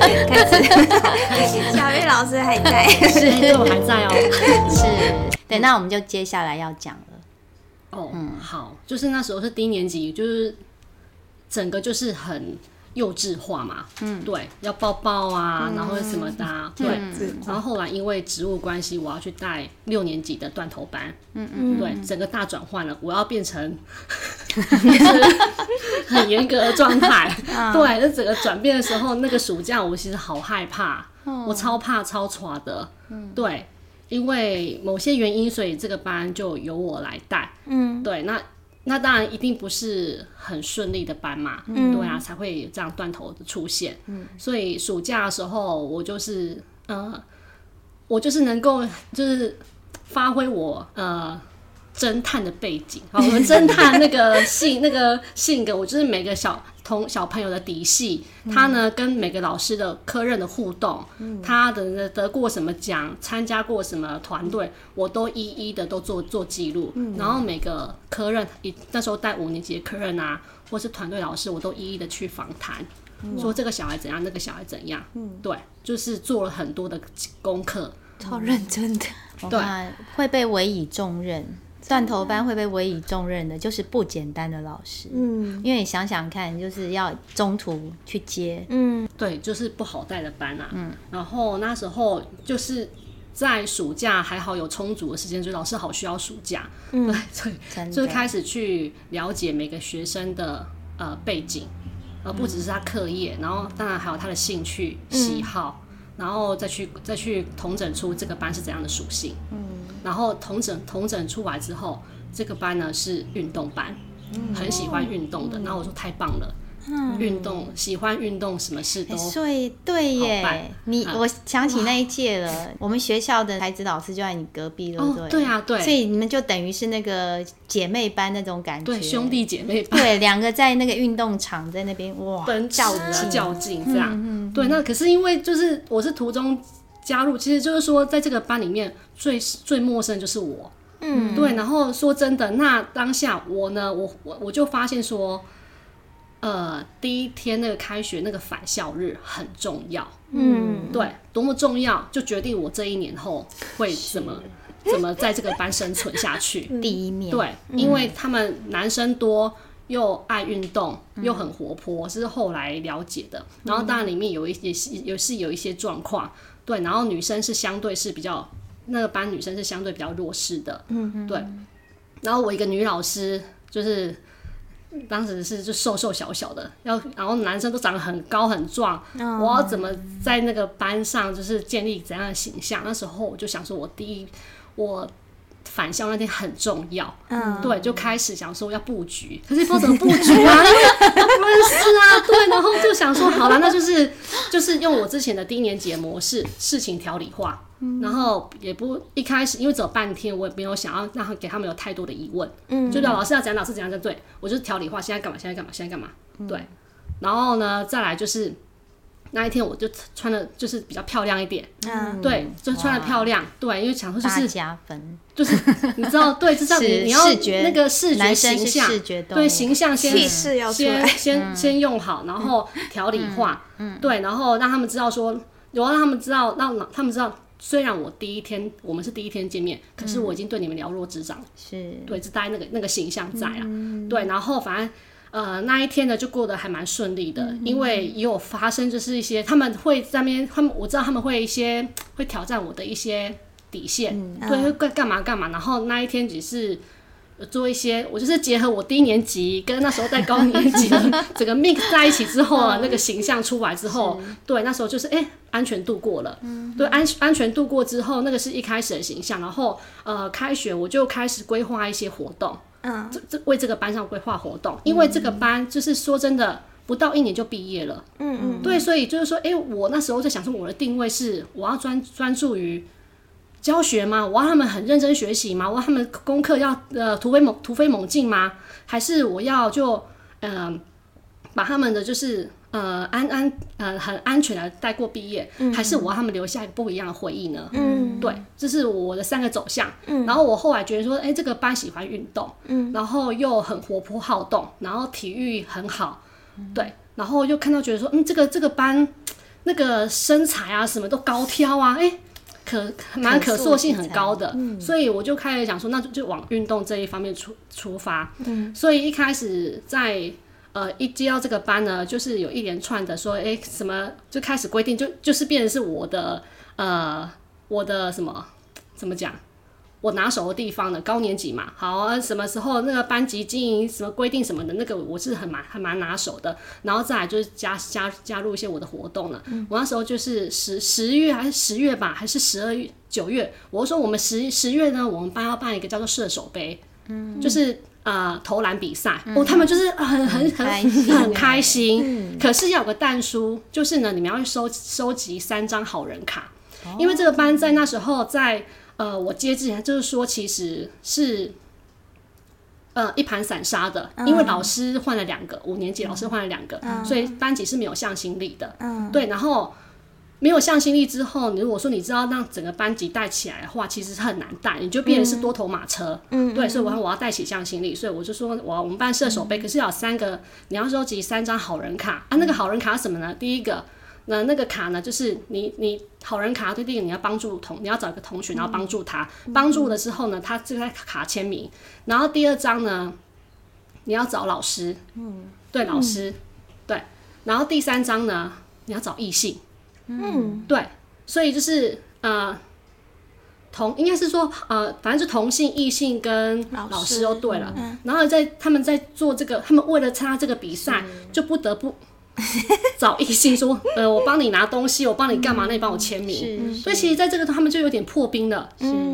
开始，小玉老师还在，是，对，我还在哦。是，对，那我们就接下来要讲了。哦，嗯，好，就是那时候是低年级，就是整个就是很。幼稚化嘛，嗯，对，要抱抱啊，嗯、然后什么的、啊，对，嗯、然后后来因为职务关系，我要去带六年级的断头班，嗯嗯，对，整个大转换了，我要变成 很严格的状态，嗯、对，那整个转变的时候，那个暑假我其实好害怕，嗯、我超怕超喘的，嗯，对，因为某些原因，所以这个班就由我来带，嗯，对，那。那当然一定不是很顺利的班嘛，嗯、对啊，才会有这样断头的出现。嗯、所以暑假的时候，我就是呃，我就是能够就是发挥我呃。侦探的背景，好，我们侦探那个性那个性格，我就是每个小同小朋友的底细，嗯、他呢跟每个老师的科任的互动，嗯、他的得过什么奖，参加过什么团队，我都一一的都做做记录，嗯、然后每个科任，那时候带五年级的科任啊，或是团队老师，我都一一的去访谈，嗯、说这个小孩怎样，那个小孩怎样，嗯、对，就是做了很多的功课，超认真的，对，会被委以重任。断头班会被委以重任的，就是不简单的老师。嗯，因为你想想看，就是要中途去接。嗯，对，就是不好带的班啊。嗯，然后那时候就是在暑假还好有充足的时间，所以老师好需要暑假。嗯，对，所以就开始去了解每个学生的呃背景，而不只是他课业，然后当然还有他的兴趣喜好，然后再去再去统整出这个班是怎样的属性。嗯。然后同整同整出来之后，这个班呢是运动班，嗯、很喜欢运动的。嗯、然后我说太棒了，嗯、运动喜欢运动，什么事都所以对耶。你、嗯、我想起那一届了，我们学校的才子老师就在你隔壁，对不对？哦、对啊，对。所以你们就等于是那个姐妹班那种感觉，对，兄弟姐妹班。对，两个在那个运动场在那边哇，奔较劲较劲这样。嗯嗯、对，那可是因为就是我是途中。加入其实就是说，在这个班里面最最陌生的就是我，嗯，对。然后说真的，那当下我呢，我我我就发现说，呃，第一天那个开学那个返校日很重要，嗯，对，多么重要，就决定我这一年后会怎么怎么在这个班生存下去。第一面，对，因为他们男生多，又爱运动，又很活泼，这是后来了解的。然后当然里面有一些是有是有一些状况。对，然后女生是相对是比较那个班女生是相对比较弱势的，嗯嗯，对。然后我一个女老师就是当时是就瘦瘦小小的，要然后男生都长得很高很壮，哦、我要怎么在那个班上就是建立怎样的形象？那时候我就想说，我第一我。返校那天很重要，嗯，对，就开始想说要布局，可是不知道怎么布局啊，不认识啊，对，然后就想说好了，那就是就是用我之前的低年级的模式，事情条理化，嗯、然后也不一开始因为走半天，我也没有想要让他给他们有太多的疑问，嗯，就叫老师要讲，老师怎样，讲，对，我就是条理化，现在干嘛，现在干嘛，现在干嘛，对，然后呢，再来就是。那一天我就穿的就是比较漂亮一点，嗯，对，就穿的漂亮，对，因为想说就是加分，就是你知道，对，就像你你要那个视觉形象，对，形象先先 先先用好，然后调理化，嗯，对，然后让他们知道说，我要让他们知道，让他们知道，虽然我第一天我们是第一天见面，可是我已经对你们了若指掌，是。对，是带那个那个形象在啊，对，然后反正。呃，那一天呢，就过得还蛮顺利的，嗯、因为也有发生，就是一些他们会在那边，他们我知道他们会一些会挑战我的一些底线，嗯、对，会干干嘛干嘛。然后那一天只是做一些，我就是结合我低年级跟那时候在高年级的整个 mix 在一起之后啊，那个形象出来之后，对，那时候就是哎、欸，安全度过了，嗯、对，安安全度过之后，那个是一开始的形象，然后呃，开学我就开始规划一些活动。嗯，这这为这个班上规划活动，因为这个班就是说真的，不到一年就毕业了。嗯嗯，对，所以就是说，哎，我那时候在想说，我的定位是我要专专注于教学吗？我要他们很认真学习吗？我要他们功课要呃突飞猛突飞猛进吗？还是我要就嗯、呃、把他们的就是。呃，安安呃很安全的带过毕业，嗯、还是我要他们留下一个不一样的回忆呢？嗯，对，这是我的三个走向。嗯，然后我后来觉得说，哎、欸，这个班喜欢运动，嗯，然后又很活泼好动，然后体育很好，嗯、对，然后又看到觉得说，嗯，这个这个班那个身材啊，什么都高挑啊，哎、欸，可蛮可塑性很高的，嗯、所以我就开始想说，那就就往运动这一方面出出发。嗯，所以一开始在呃一接到这个班呢，就是有一连串的说，哎、欸，什么就开始规定，就就是变成是我的呃我的什么怎么讲？我拿手的地方的，高年级嘛，好啊，什么时候那个班级经营什么规定什么的，那个我是很蛮很蛮拿手的。然后再来就是加加加入一些我的活动了。嗯、我那时候就是十十月还是十月吧，还是十二月九月，我说我们十十月呢，我们班要办一个叫做射手杯，嗯，就是呃投篮比赛，嗯、哦，他们就是很很很很开心，可是要有个蛋书，就是呢，你们要去收收集三张好人卡，哦、因为这个班在那时候在。呃，我接之前就是说，其实是呃一盘散沙的，因为老师换了两个，五年级老师换了两个，所以班级是没有向心力的。嗯，对，然后没有向心力之后，你如果说你知道让整个班级带起来的话，其实是很难带，你就变成是多头马车。嗯，对，所以我我要带起向心力，所以我就说我我们班射手杯，可是要有三个，你要收集三张好人卡啊。那个好人卡是什么呢？第一个。那那个卡呢，就是你你好人卡，对，第一个你要帮助同，你要找一个同学，然后帮助他，帮、嗯、助了之后呢，他就在卡签名。然后第二张呢，你要找老师，嗯，对，老师，嗯、对。然后第三张呢，你要找异性，嗯，对。所以就是呃，同应该是说呃，反正就同性、异性跟老师都对了。嗯、然后在他们在做这个，他们为了参加这个比赛，就不得不。找异性说，呃，我帮你拿东西，我帮你干嘛？那你帮我签名。所以其实在这个他们就有点破冰了。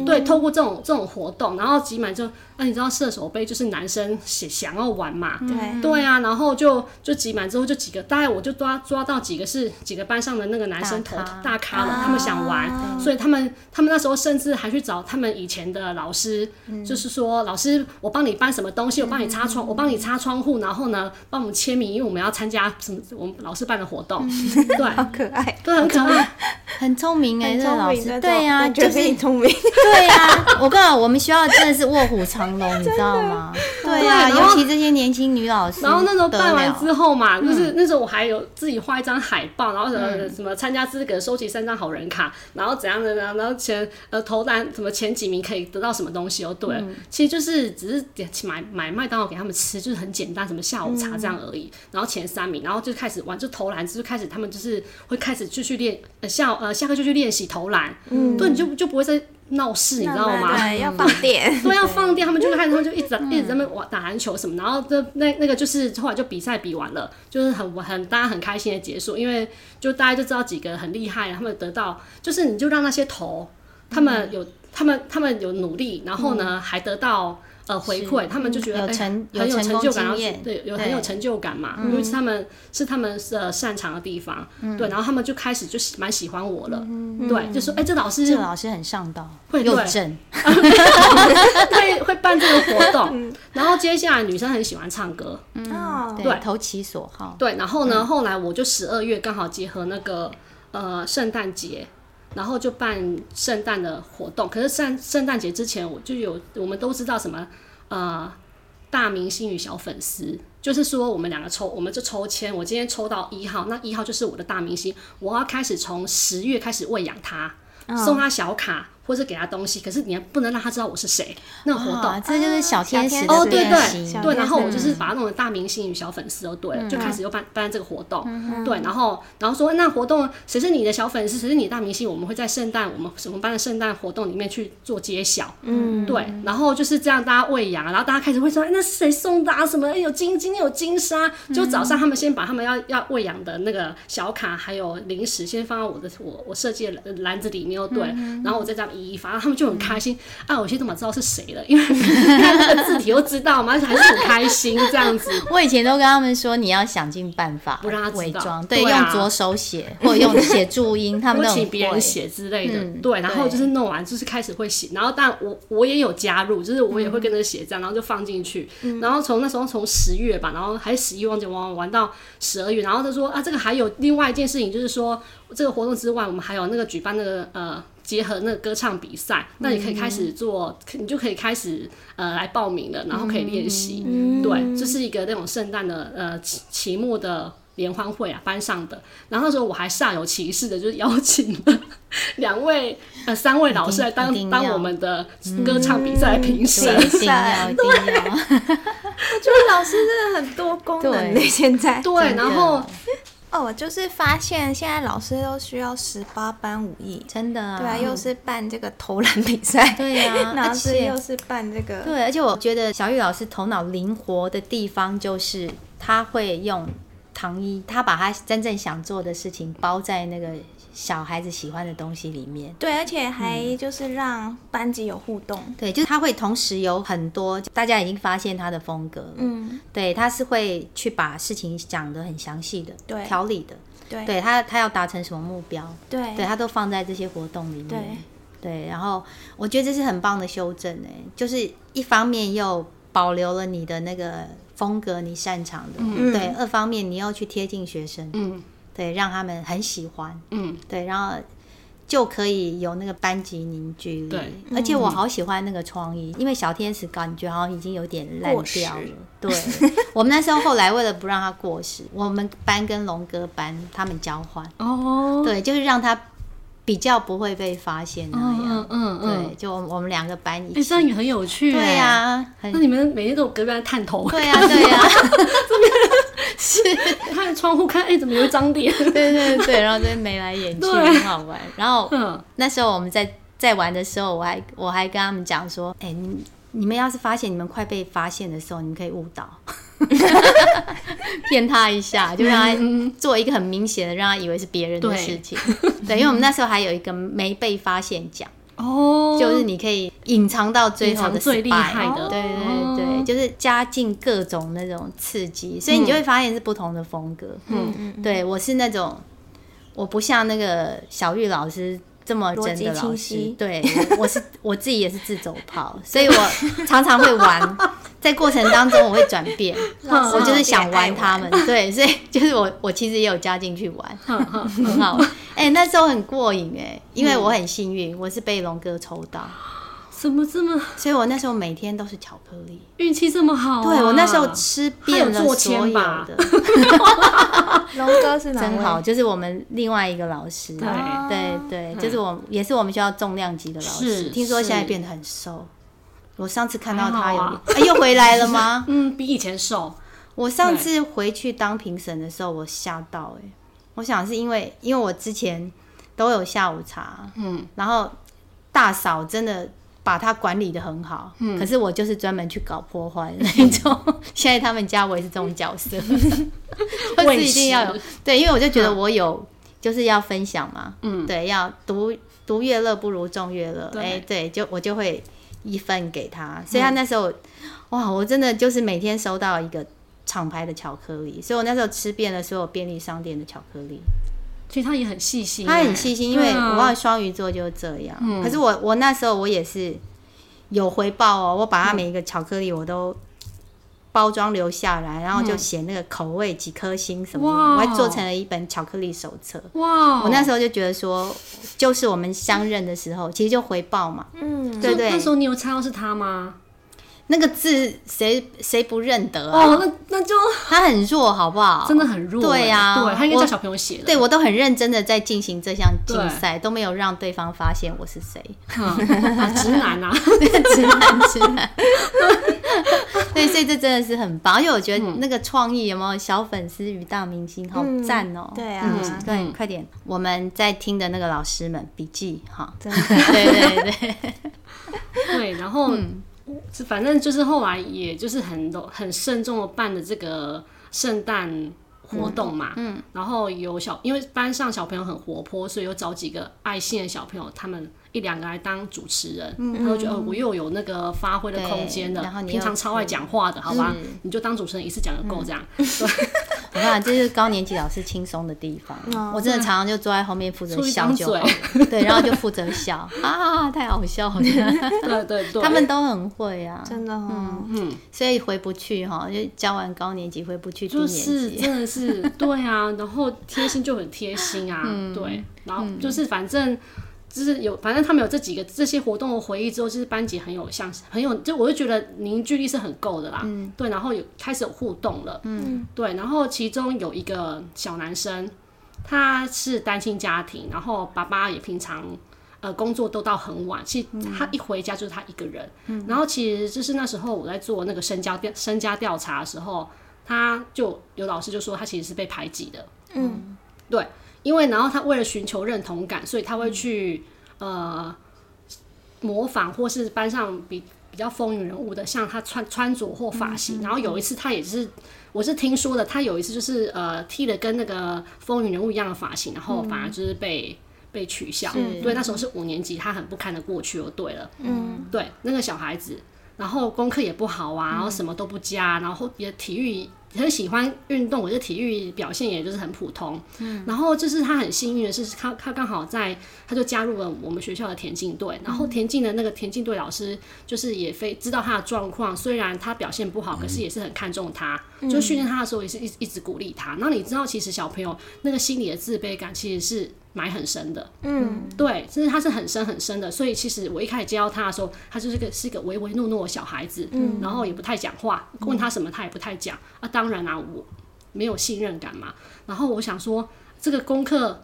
对，透过这种这种活动，然后挤满就。那、啊、你知道射手杯就是男生想想要玩嘛？对对啊，然后就就挤满之后就几个，大概我就抓抓到几个是几个班上的那个男生头大咖，了，他们想玩，啊、所以他们他们那时候甚至还去找他们以前的老师，嗯、就是说老师，我帮你搬什么东西，我帮你擦窗，嗯、我帮你擦窗户，然后呢帮我们签名，因为我们要参加什么我们老师办的活动，嗯、对，好可爱，对，很可爱，很聪明哎，这个老师，对呀、啊，就是聪明，对呀、啊，我告诉你，我们学校真的是卧虎藏龙。你知道吗？对啊，尤其这些年轻女老师。然后那时候办完之后嘛，就是那时候我还有自己画一张海报，然后什么什么参加资格，收集三张好人卡，然后怎样的呢？然后前呃投篮什么前几名可以得到什么东西哦？对，其实就是只是点买买麦当劳给他们吃，就是很简单，什么下午茶这样而已。然后前三名，然后就开始玩，就投篮，就开始他们就是会开始继续练，呃下呃下课就去练习投篮。嗯，对，你就就不会再。闹事，你知道吗？对，要放电。对，要放电。他们就开始，他们就一直 一直在那玩打篮球什么，然后这那那个就是后来就比赛比完了，就是很很大家很开心的结束，因为就大家就知道几个很厉害，他们得到就是你就让那些头，他们有他们他们有努力，然后呢还得到。呃，回馈他们就觉得哎，很有成就感，对，有很有成就感嘛，因为是他们是他们呃擅长的地方，对，然后他们就开始就蛮喜欢我了，对，就说哎，这老师，这老师很上道，会又正，会会办这个活动，然后接下来女生很喜欢唱歌，嗯，对，投其所好，对，然后呢，后来我就十二月刚好结合那个呃圣诞节。然后就办圣诞的活动，可是圣圣诞节之前我就有，我们都知道什么，呃，大明星与小粉丝，就是说我们两个抽，我们就抽签，我今天抽到一号，那一号就是我的大明星，我要开始从十月开始喂养他，送他小卡。或是给他东西，可是你还不能让他知道我是谁。那个活动，这就是小天使哦，对对对。然后我就是把他弄成大明星与小粉丝都对了，就开始又办办这个活动。对，然后然后说那活动谁是你的小粉丝，谁是你的大明星，我们会在圣诞我们什么班的圣诞活动里面去做揭晓。嗯，对。然后就是这样，大家喂养，然后大家开始会说，哎，那是谁送的啊？什么？哎，有金金有金沙。就早上他们先把他们要要喂养的那个小卡还有零食先放到我的我我设计的篮子里面，对。然后我再这样。反正他们就很开心啊！我现在怎么知道是谁了？因为看那个字体又知道嘛，而且还是很开心这样子。我以前都跟他们说，你要想尽办法不让他伪装，对，用左手写或者用写注音，他们都请别人写之类的。对，然后就是弄完就是开始会写，然后但我我也有加入，就是我也会跟着写这样，然后就放进去。然后从那时候从十月吧，然后还是十一忘记玩玩到十二月，然后他说啊，这个还有另外一件事情，就是说这个活动之外，我们还有那个举办那个呃。结合那个歌唱比赛，那你可以开始做，嗯、你就可以开始呃来报名了，然后可以练习。嗯、对，这、就是一个那种圣诞的呃期期末的联欢会啊，班上的。然后那时候我还煞有其事的，就是邀请了 两位呃三位老师来当当我们的歌唱比赛评审。一定要，一定要。我觉得老师真的很多功能的，现在对，然后。哦，我就是发现现在老师都需要十八般武艺，真的、啊。对啊，又是办这个投篮比赛，对呀、啊，老师又是办这个。对，而且我觉得小玉老师头脑灵活的地方，就是他会用糖衣，他把他真正想做的事情包在那个。小孩子喜欢的东西里面，对，而且还就是让班级有互动，嗯、对，就是他会同时有很多大家已经发现他的风格，嗯，对，他是会去把事情讲得很详细的，对，条理的，对，对他他要达成什么目标，对，对他都放在这些活动里面，对，对，然后我觉得这是很棒的修正，哎，就是一方面又保留了你的那个风格，你擅长的，嗯、对，二方面你又去贴近学生，嗯。对，让他们很喜欢，嗯，对，然后就可以有那个班级凝聚力。对，而且我好喜欢那个创意，因为小天使感觉好像已经有点烂掉了。对，我们那时候后来为了不让它过时，我们班跟龙哥班他们交换。哦，对，就是让他比较不会被发现那样。嗯嗯对，就我们两个班一起，这样也很有趣。对呀，那你们每天都隔壁在探头。对呀，对呀。是看窗户看，哎、欸，怎么有一张脸？对对对，然后这边眉来眼去，很好玩。然后、嗯、那时候我们在在玩的时候，我还我还跟他们讲说，哎、欸，你你们要是发现你们快被发现的时候，你们可以误导，骗他一下，就让他做一个很明显的，让他以为是别人的事情。对，对，因为我们那时候还有一个没被发现奖。哦，就是你可以隐藏到最后的最厉害的，对对对，就是加进各种那种刺激，所以你就会发现是不同的风格。嗯嗯，对我是那种，我不像那个小玉老师这么真的老师，对，我是 我自己也是自走炮，所以我 常常会玩，在过程当中我会转变，我就是想玩他们，对，所以 就是我我其实也有加进去玩，很好。哎、欸，那时候很过瘾哎，因为我很幸运，嗯、我是被龙哥抽到，怎么这么？所以我那时候每天都是巧克力，运气这么好、啊。对，我那时候吃遍了所有的。龙哥是？真好，就是我们另外一个老师。对对对，就是我，也是我们学校重量级的老师。是听说现在变得很瘦。我上次看到他有，啊啊、又回来了吗？嗯，比以前瘦。我上次回去当评审的时候，我吓到哎。我想是因为，因为我之前都有下午茶，嗯，然后大嫂真的把他管理的很好，嗯，可是我就是专门去搞破坏的那种。嗯、现在他们家我也是这种角色，我是一定要有对，因为我就觉得我有就是要分享嘛，嗯，对，要独独乐乐不如众乐乐，哎对、就我就会一份给他，所以他那时候，嗯、哇，我真的就是每天收到一个。厂牌的巧克力，所以我那时候吃遍了所有便利商店的巧克力。其实他也很细心，他很细心，因为我忘了双鱼座就是这样。嗯、可是我我那时候我也是有回报哦，我把他每一个巧克力我都包装留下来，然后就写那个口味几颗星什么我还做成了一本巧克力手册。哇！我那时候就觉得说，就是我们相认的时候，其实就回报嘛。嗯，对，对对。那时候你有猜到是他吗？那个字谁谁不认得啊？哦，那那就他很弱，好不好？真的很弱。对呀，对，他应该叫小朋友写的。对，我都很认真的在进行这项竞赛，都没有让对方发现我是谁。直男啊，直男，直男。对，所以这真的是很棒，而且我觉得那个创意有没有小粉丝与大明星，好赞哦！对啊，对，快点，我们在听的那个老师们笔记哈，真的，对对对，对，然后。反正就是后来，也就是很很慎重的办的这个圣诞活动嘛，嗯，嗯，然后有小，因为班上小朋友很活泼，所以有找几个爱心的小朋友，他们。一两个来当主持人，他就觉得我又有那个发挥的空间的，然后你平常超爱讲话的，好吧？你就当主持人一次讲就够这样。我看这是高年级老师轻松的地方，我真的常常就坐在后面负责笑就好，对，然后就负责笑。啊，太好笑了。对对对，他们都很会啊，真的，嗯。嗯，所以回不去哈，就教完高年级回不去低年级，真的是 对啊，然后贴心就很贴心啊，对，然后就是反正。就是有，反正他们有这几个这些活动的回忆之后，就是班级很有像很有，就我就觉得凝聚力是很够的啦。嗯，对，然后有开始有互动了。嗯，对，然后其中有一个小男生，他是单亲家庭，然后爸爸也平常呃工作都到很晚，其实他一回家就是他一个人。嗯，然后其实就是那时候我在做那个身家调身家调查的时候，他就有老师就说他其实是被排挤的。嗯，对。因为，然后他为了寻求认同感，所以他会去呃模仿，或是班上比比较风云人物的，像他穿穿着或发型。然后有一次，他也是，我是听说的，他有一次就是呃剃了跟那个风云人物一样的发型，然后反而就是被被取笑。对，那时候是五年级，他很不堪的过去，就对了。嗯，对，那个小孩子，然后功课也不好啊，然后什么都不加，然后也体育。很喜欢运动，我觉得体育表现也就是很普通。嗯，然后就是他很幸运的是，他他刚好在，他就加入了我们学校的田径队。然后田径的那个田径队老师就是也非知道他的状况，虽然他表现不好，可是也是很看重他，就训练他的时候也是一一直鼓励他。然后你知道，其实小朋友那个心里的自卑感其实是。埋很深的，嗯，对，就是他是很深很深的，所以其实我一开始接到他的时候，他就是个是一个唯唯诺诺的小孩子，嗯，然后也不太讲话，问他什么他也不太讲，啊，当然啊，我没有信任感嘛，然后我想说这个功课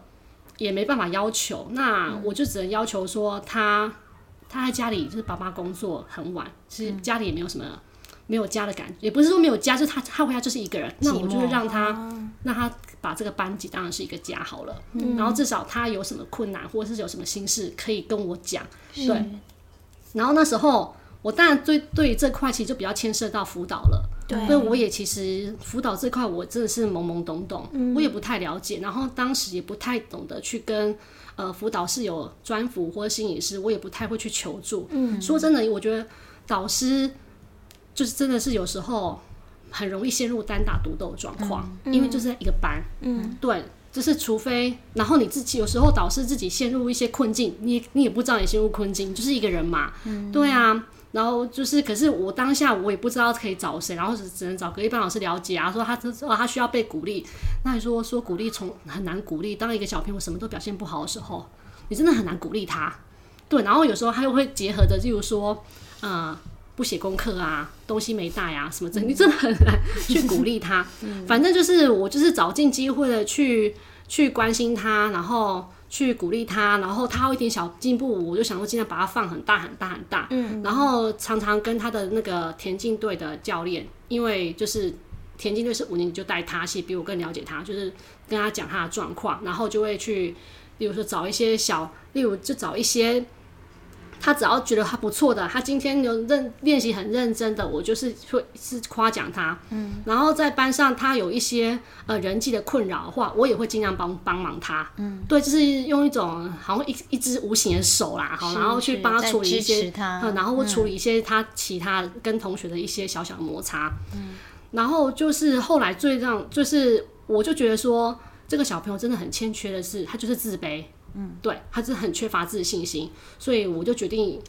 也没办法要求，那我就只能要求说他他在家里就是爸爸工作很晚，其实家里也没有什么。没有家的感觉，也不是说没有家，就是他他回家就是一个人。那我就是让他让他把这个班级当然是一个家好了。嗯、然后至少他有什么困难或者是有什么心事可以跟我讲。对。然后那时候我当然对对于这块其实就比较牵涉到辅导了。对。所以我也其实辅导这块我真的是懵懵懂懂，嗯、我也不太了解。然后当时也不太懂得去跟呃辅导室有专辅或者心理师，我也不太会去求助。嗯。说真的，我觉得导师。就是真的是有时候很容易陷入单打独斗的状况，嗯、因为就是在一个班，嗯，对，就是除非然后你自己有时候导师自己陷入一些困境，你你也不知道你陷入困境，就是一个人嘛，嗯、对啊，然后就是可是我当下我也不知道可以找谁，然后只只能找隔壁班老师了解啊，说他说他需要被鼓励，那你说说鼓励从很难鼓励，当一个小朋友什么都表现不好的时候，你真的很难鼓励他，对，然后有时候他又会结合着，例如说，嗯、呃。不写功课啊，东西没带啊，什么这，你真的很难去鼓励他。反正就是我就是找尽机会的去去关心他，然后去鼓励他，然后他有一点小进步，我就想说尽量把他放很大很大很大。嗯，然后常常跟他的那个田径队的教练，因为就是田径队是五年级就带他，其实比我更了解他，就是跟他讲他的状况，然后就会去，比如说找一些小，例如就找一些。他只要觉得他不错的，他今天有认练习很认真的，我就是会是夸奖他。嗯，然后在班上他有一些呃人际的困扰的话，我也会尽量帮帮忙他。嗯，对，就是用一种好像一一只无形的手啦，好，然后去帮他处理一些，嗯，然后会处理一些他其他跟同学的一些小小的摩擦。嗯，然后就是后来最让就是我就觉得说这个小朋友真的很欠缺的是，他就是自卑。嗯，对，他是很缺乏自信心，所以我就决定，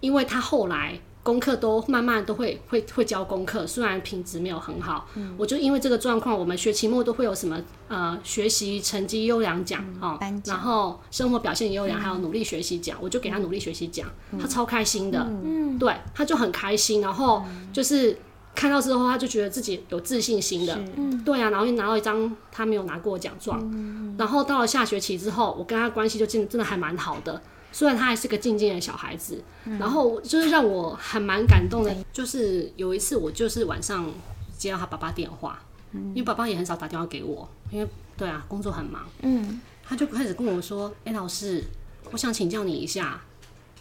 因为他后来功课都慢慢都会会会教功课，虽然品质没有很好，嗯，我就因为这个状况，我们学期末都会有什么呃学习成绩优良奖哦，然后生活表现优良，还有努力学习奖，我就给他努力学习奖，他超开心的，嗯，对，他就很开心，然后就是。看到之后，他就觉得自己有自信心的，是。对啊，然后又拿到一张他没有拿过奖状，嗯、然后到了下学期之后，我跟他关系就真的真的还蛮好的，虽然他还是个静静的小孩子，嗯、然后就是让我还蛮感动的，嗯、就是有一次我就是晚上接到他爸爸电话，嗯、因为爸爸也很少打电话给我，因为对啊工作很忙，嗯，他就开始跟我说，哎、欸、老师，我想请教你一下，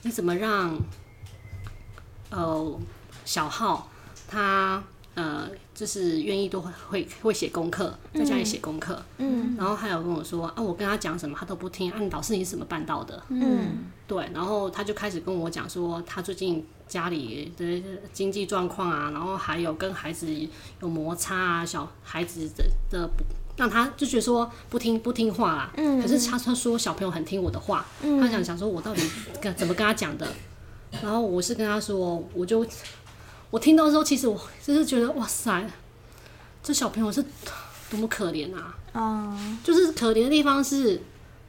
你怎么让呃小浩。他呃，就是愿意都会会会写功课，在家里写功课。嗯，然后还有跟我说啊，我跟他讲什么他都不听。啊，你老师你是怎么办到的？嗯，对。然后他就开始跟我讲说，他最近家里的经济状况啊，然后还有跟孩子有摩擦啊，小孩子的的让他就觉得说不听不听话啦。嗯，可是他他说小朋友很听我的话。嗯，他想想说我到底跟怎么跟他讲的？然后我是跟他说，我就。我听到的时候，其实我就是觉得，哇塞，这小朋友是多么可怜啊！嗯，就是可怜的地方是，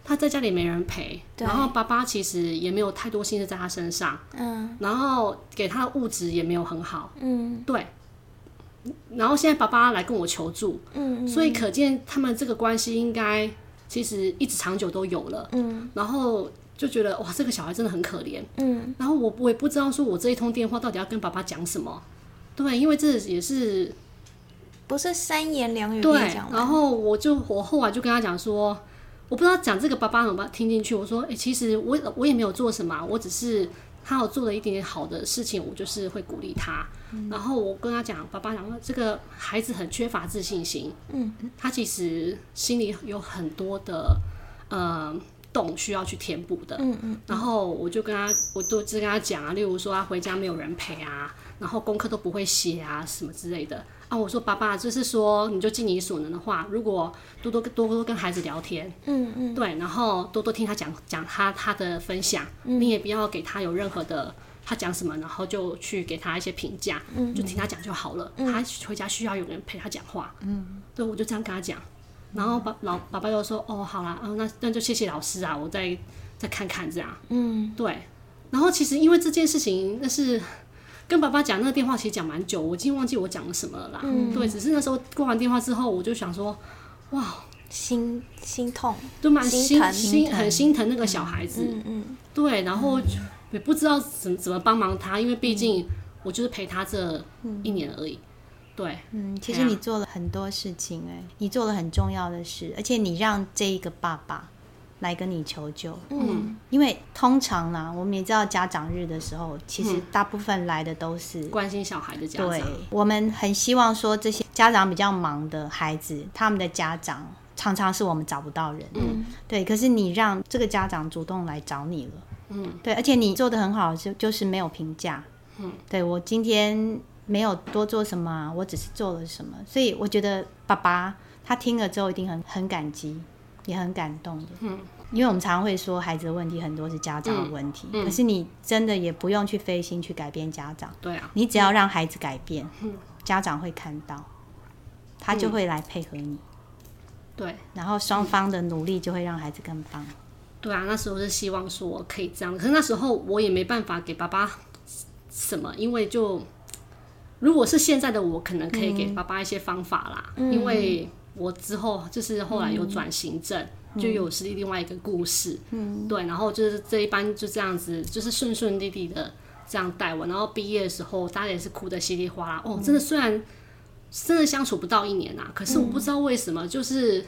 他在家里没人陪，然后爸爸其实也没有太多心思在他身上，嗯，然后给他的物质也没有很好，嗯，对。然后现在爸爸来跟我求助，嗯，所以可见他们这个关系应该其实一直长久都有了，嗯，然后就觉得哇，这个小孩真的很可怜，嗯，然后我我也不知道说我这一通电话到底要跟爸爸讲什么，对，因为这也是不是三言两语对，然后我就我后来就跟他讲说，我不知道讲这个爸爸有没有听进去，我说哎、欸，其实我我也没有做什么，我只是。他有做了一点点好的事情，我就是会鼓励他。嗯、然后我跟他讲，爸爸讲说这个孩子很缺乏自信心。嗯，他其实心里有很多的呃洞需要去填补的。嗯嗯。然后我就跟他，我都只跟他讲啊，例如说他回家没有人陪啊，然后功课都不会写啊，什么之类的。啊，我说爸爸，就是说你就尽你所能的话，如果多多多多跟孩子聊天，嗯嗯，对，然后多多听他讲讲他他的分享，嗯，你也不要给他有任何的他讲什么，然后就去给他一些评价，嗯，就听他讲就好了。嗯，他回家需要有人陪他讲话，嗯，对，我就这样跟他讲，然后爸老爸爸又说，哦，好啦，哦，那那就谢谢老师啊，我再再看看这样，嗯，对，然后其实因为这件事情，那是。跟爸爸讲那个电话，其实讲蛮久，我已经忘记我讲了什么了啦。嗯，对，只是那时候挂完电话之后，我就想说，哇，心心痛，就蛮心心，心很心疼那个小孩子。嗯，嗯，对，然后也不知道怎怎么帮忙他，因为毕竟我就是陪他这一年而已。对，嗯，其实你做了很多事情，哎，你做了很重要的事，而且你让这一个爸爸。来跟你求救，嗯，因为通常呢，我们也知道家长日的时候，其实大部分来的都是关心小孩的家长。对，我们很希望说这些家长比较忙的孩子，他们的家长常常是我们找不到人，嗯，对。可是你让这个家长主动来找你了，嗯，对，而且你做的很好，就就是没有评价，嗯，对，我今天没有多做什么，啊我只是做了什么，所以我觉得爸爸他听了之后一定很很感激。也很感动的，嗯，因为我们常常会说孩子的问题很多是家长的问题，嗯嗯、可是你真的也不用去费心去改变家长，对啊，你只要让孩子改变，嗯、家长会看到，他就会来配合你，嗯、对，然后双方的努力就会让孩子更棒，对啊，那时候是希望说可以这样，可是那时候我也没办法给爸爸什么，因为就如果是现在的我，可能可以给爸爸一些方法啦，嗯、因为。我之后就是后来有转行政，嗯、就有是另外一个故事，嗯，对，然后就是这一班就这样子，就是顺顺利利的这样带我，然后毕业的时候大家也是哭的稀里哗啦，哦，真的虽然真的相处不到一年呐、啊，可是我不知道为什么，就是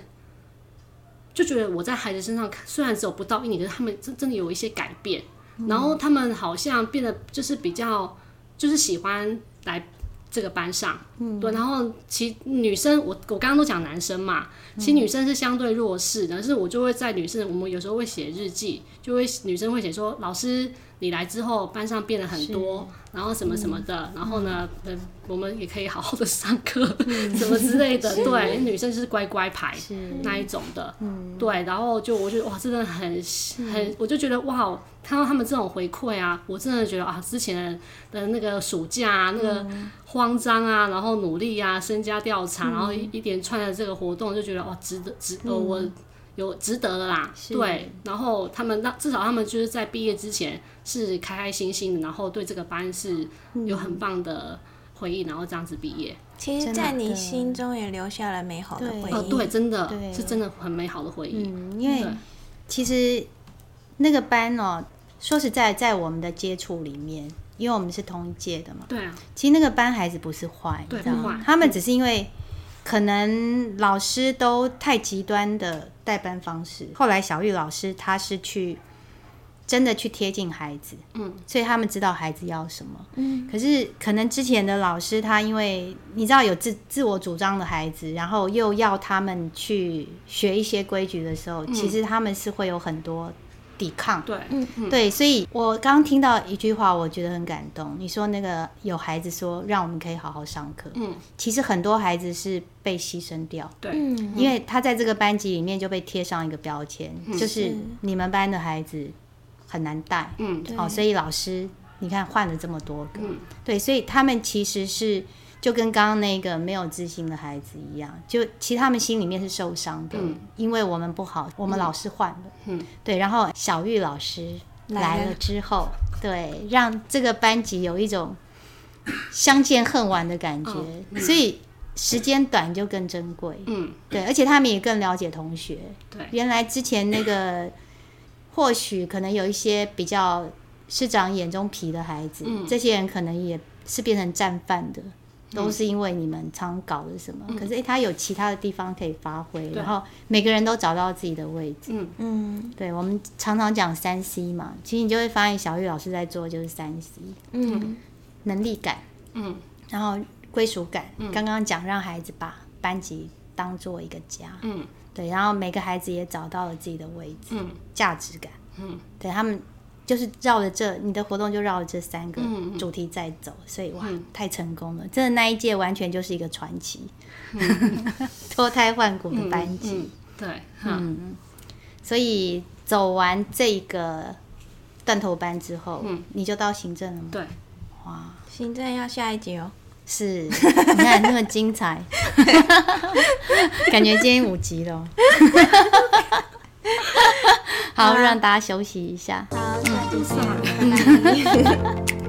就觉得我在孩子身上虽然只有不到一年，可是他们真真的有一些改变，然后他们好像变得就是比较就是喜欢来。这个班上，嗯，对，然后其女生，我我刚刚都讲男生嘛，其实女生是相对弱势的，但是我就会在女生，我们有时候会写日记，就会女生会写说，老师你来之后班上变了很多。然后什么什么的，嗯、然后呢，嗯，我们也可以好好的上课，嗯、什么之类的。是。对，女生就是乖乖牌那一种的。嗯，对，然后就我觉得哇，真的很很，嗯、我就觉得哇，看到他们这种回馈啊，我真的觉得啊，之前的那个暑假啊，那个慌张啊，然后努力啊，身家调查，嗯、然后一一连串的这个活动，就觉得哇，值得，值得我。嗯有值得的啦，对，然后他们那至少他们就是在毕业之前是开开心心的，然后对这个班是有很棒的回忆，嗯、然后这样子毕业。其实，在你心中也留下了美好的回忆。哦，对，真的是真的很美好的回忆。嗯，因为其实那个班哦，说实在，在我们的接触里面，因为我们是同一届的嘛，对啊。其实那个班孩子不是坏，你知道吗，他们只是因为。可能老师都太极端的带班方式，后来小玉老师他是去真的去贴近孩子，嗯，所以他们知道孩子要什么，嗯。可是可能之前的老师他因为你知道有自自我主张的孩子，然后又要他们去学一些规矩的时候，其实他们是会有很多。抵抗，对，嗯，嗯，对，所以我刚刚听到一句话，我觉得很感动。你说那个有孩子说，让我们可以好好上课，嗯，其实很多孩子是被牺牲掉，对，嗯，因为他在这个班级里面就被贴上一个标签，嗯，就是你们班的孩子很难带，嗯，好，所以老师你看换了这么多个，嗯，对，所以他们其实是就跟刚刚那个没有自信的孩子一样，就其实他们心里面是受伤的，嗯、因为我们不好，我们老师换了，嗯，对，然后小玉老师来了之后，对，让这个班级有一种相见恨晚的感觉，哦嗯、所以时间短就更珍贵，嗯，对，而且他们也更了解同学，对，原来之前那个或许可能有一些比较师长眼中皮的孩子，嗯、这些人可能也是变成战犯的。都是因为你们常搞的什么，嗯、可是、欸、他有其他的地方可以发挥，然后每个人都找到自己的位置。嗯嗯，对，我们常常讲三 C 嘛，其实你就会发现小玉老师在做就是三 C。嗯，能力感，嗯，然后归属感。刚刚讲让孩子把班级当做一个家。嗯，对，然后每个孩子也找到了自己的位置。嗯，价值感。嗯，对他们。就是绕着这，你的活动就绕着这三个主题在走，嗯、所以哇，嗯、太成功了！真的那一届完全就是一个传奇，脱、嗯、胎换骨的班级。嗯嗯、对，嗯，所以走完这个断头班之后，嗯、你就到行政了吗？对，哇，行政要下一集哦。是，你看那么精彩，感觉今天五集了。好，让大家休息一下。好，那就谢谢。